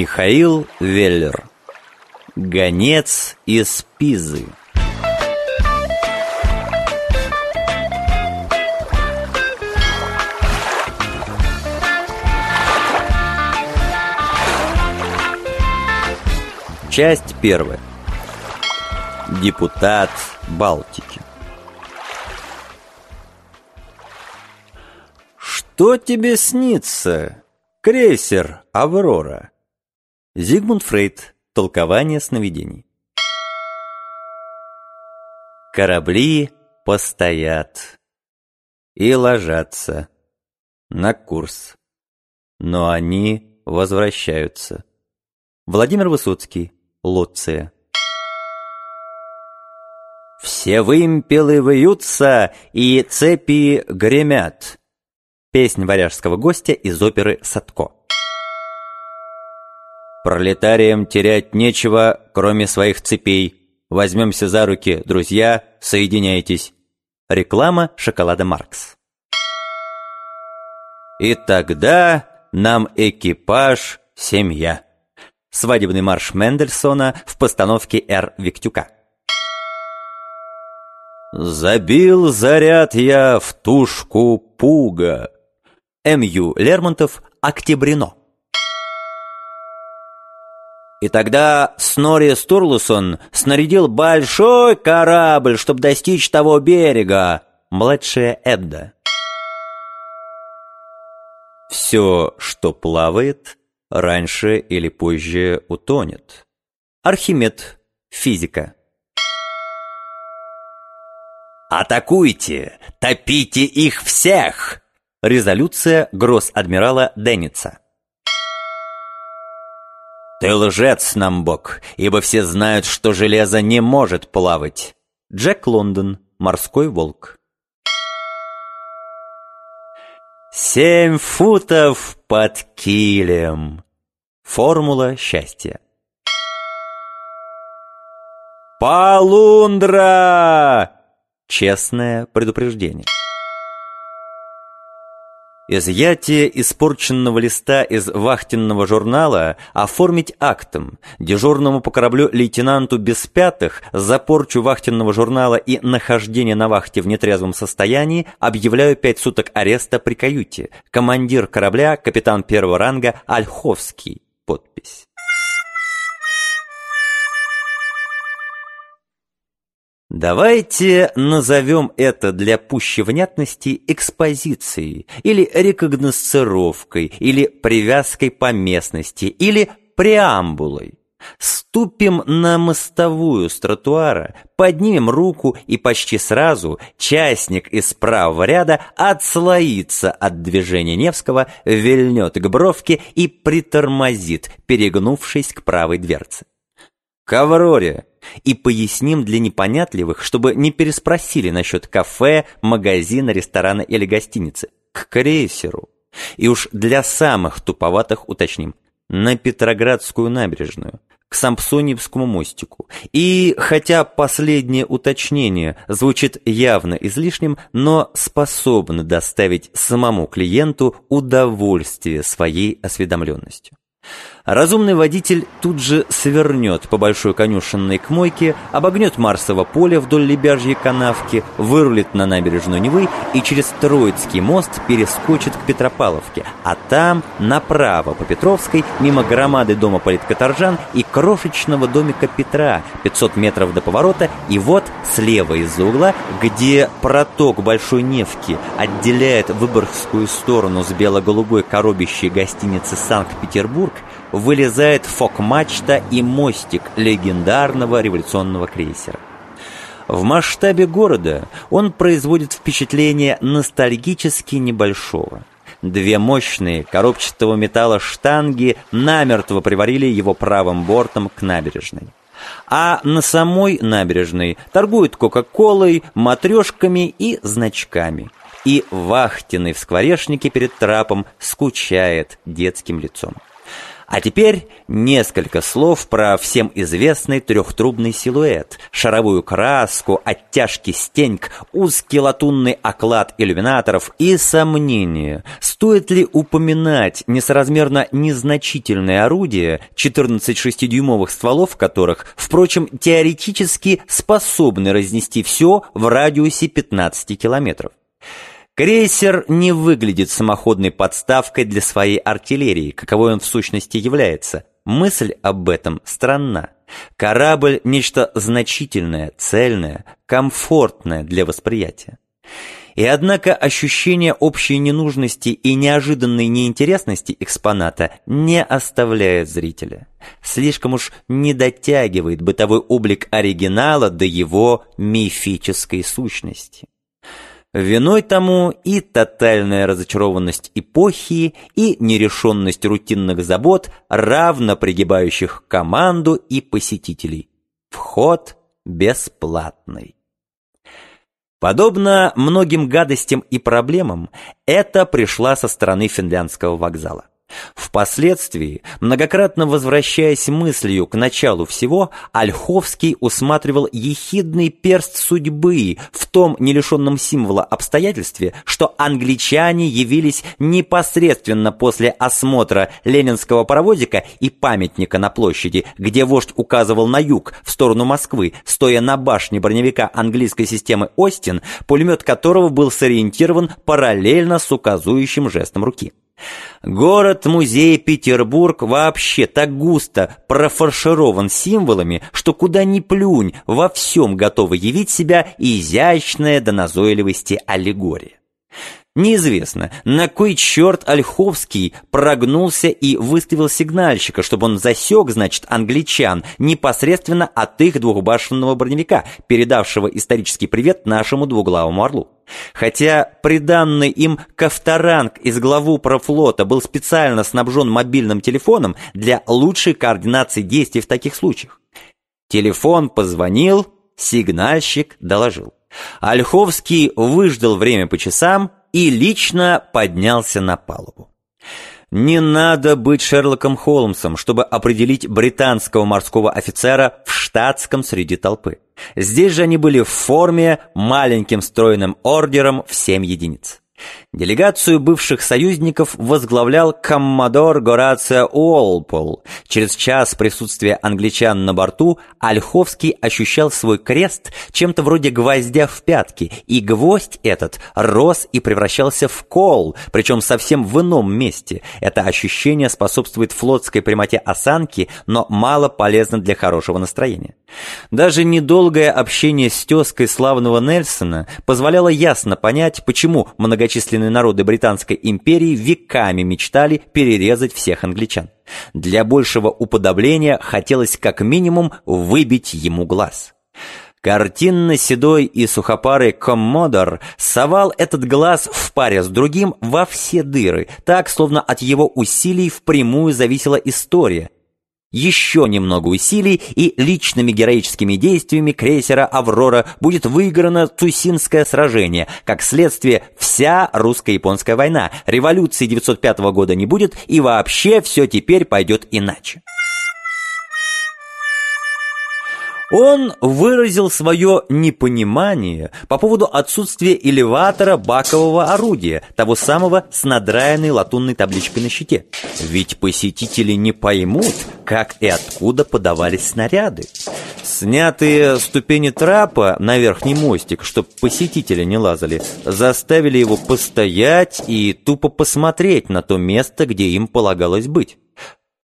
Михаил Веллер. Гонец из Пизы. Часть первая. Депутат Балтики. Что тебе снится, крейсер «Аврора»? Зигмунд Фрейд. Толкование сновидений. Корабли постоят и ложатся на курс, но они возвращаются. Владимир Высоцкий. Лоция. Все вымпелы вьются, и цепи гремят. Песнь варяжского гостя из оперы «Садко». Пролетариям терять нечего, кроме своих цепей. Возьмемся за руки, друзья, соединяйтесь. Реклама шоколада Маркс. И тогда нам экипаж семья. Свадебный марш Мендельсона в постановке Р. Виктюка. Забил заряд я в тушку пуга. М.Ю. Лермонтов «Октябрино». И тогда Снори Стурлусон снарядил большой корабль, чтобы достичь того берега. Младшая Эдда. Все, что плавает, раньше или позже утонет. Архимед. Физика. «Атакуйте! Топите их всех!» Резолюция гросс-адмирала Денница. «Ты лжец, нам Бог, ибо все знают, что железо не может плавать». Джек Лондон, морской волк. Семь футов под килем. Формула счастья. Полундра! Честное предупреждение. Изъятие испорченного листа из вахтенного журнала оформить актом. Дежурному по кораблю лейтенанту без пятых за порчу вахтенного журнала и нахождение на вахте в нетрезвом состоянии объявляю пять суток ареста при каюте. Командир корабля, капитан первого ранга Ольховский. Подпись. Давайте назовем это для пущей внятности экспозицией, или рекогносцировкой, или привязкой по местности, или преамбулой. Ступим на мостовую с тротуара, поднимем руку, и почти сразу частник из правого ряда отслоится от движения Невского, вильнет к бровке и притормозит, перегнувшись к правой дверце. К Авроре, и поясним для непонятливых, чтобы не переспросили насчет кафе, магазина, ресторана или гостиницы. К крейсеру. И уж для самых туповатых уточним. На Петроградскую набережную к Сампсоньевскому мостику. И хотя последнее уточнение звучит явно излишним, но способно доставить самому клиенту удовольствие своей осведомленностью. Разумный водитель тут же свернет по большой конюшенной к мойке, обогнет Марсово поле вдоль Лебяжьей канавки, вырулит на набережную Невы и через Троицкий мост перескочит к Петропавловке, а там направо по Петровской, мимо громады дома политкоторжан и крошечного домика Петра, 500 метров до поворота, и вот слева из-за угла, где проток Большой Невки отделяет Выборгскую сторону с бело-голубой коробящей гостиницы Санкт-Петербург, вылезает фок-мачта и мостик легендарного революционного крейсера. В масштабе города он производит впечатление ностальгически небольшого. Две мощные коробчатого металла штанги намертво приварили его правым бортом к набережной. А на самой набережной торгуют кока-колой, матрешками и значками. И вахтенный в скворечнике перед трапом скучает детским лицом. А теперь несколько слов про всем известный трехтрубный силуэт, шаровую краску, оттяжки стеньк, узкий латунный оклад иллюминаторов и сомнение, стоит ли упоминать несоразмерно незначительное орудие, 14 шестидюймовых стволов которых, впрочем, теоретически способны разнести все в радиусе 15 километров. Крейсер не выглядит самоходной подставкой для своей артиллерии, каковой он в сущности является. Мысль об этом странна. Корабль – нечто значительное, цельное, комфортное для восприятия. И однако ощущение общей ненужности и неожиданной неинтересности экспоната не оставляет зрителя. Слишком уж не дотягивает бытовой облик оригинала до его мифической сущности. Виной тому и тотальная разочарованность эпохи, и нерешенность рутинных забот, равно пригибающих команду и посетителей. Вход бесплатный. Подобно многим гадостям и проблемам, это пришла со стороны финляндского вокзала. Впоследствии, многократно возвращаясь мыслью к началу всего, Ольховский усматривал ехидный перст судьбы в том нелишенном символа обстоятельстве, что англичане явились непосредственно после осмотра ленинского паровозика и памятника на площади, где вождь указывал на юг, в сторону Москвы, стоя на башне броневика английской системы «Остин», пулемет которого был сориентирован параллельно с указующим жестом руки. Город-музей Петербург вообще так густо профарширован символами, что куда ни плюнь, во всем готова явить себя изящная до назойливости аллегория. Неизвестно, на кой черт Ольховский прогнулся и выставил сигнальщика, чтобы он засек, значит, англичан непосредственно от их двухбашенного броневика, передавшего исторический привет нашему двуглавому орлу. Хотя приданный им Ковторанг из главу профлота был специально снабжен мобильным телефоном для лучшей координации действий в таких случаях. Телефон позвонил, сигнальщик доложил. Ольховский выждал время по часам и лично поднялся на палубу. Не надо быть Шерлоком Холмсом, чтобы определить британского морского офицера в штатском среди толпы. Здесь же они были в форме маленьким стройным ордером в семь единиц. Делегацию бывших союзников возглавлял коммодор Горацио Уолпол. Через час присутствия англичан на борту Ольховский ощущал свой крест чем-то вроде гвоздя в пятки, и гвоздь этот рос и превращался в кол, причем совсем в ином месте. Это ощущение способствует флотской прямоте осанки, но мало полезно для хорошего настроения. Даже недолгое общение с тезкой славного Нельсона позволяло ясно понять, почему многочисленные народы Британской империи веками мечтали перерезать всех англичан. Для большего уподобления хотелось как минимум выбить ему глаз. Картинно-седой и сухопарый коммодор совал этот глаз в паре с другим во все дыры, так, словно от его усилий впрямую зависела история – еще немного усилий, и личными героическими действиями крейсера «Аврора» будет выиграно Цусинское сражение. Как следствие, вся русско-японская война. Революции 905 года не будет, и вообще все теперь пойдет иначе. Он выразил свое непонимание по поводу отсутствия элеватора бакового орудия, того самого с надраенной латунной табличкой на щите. Ведь посетители не поймут, как и откуда подавались снаряды. Снятые ступени трапа на верхний мостик, чтоб посетители не лазали, заставили его постоять и тупо посмотреть на то место, где им полагалось быть.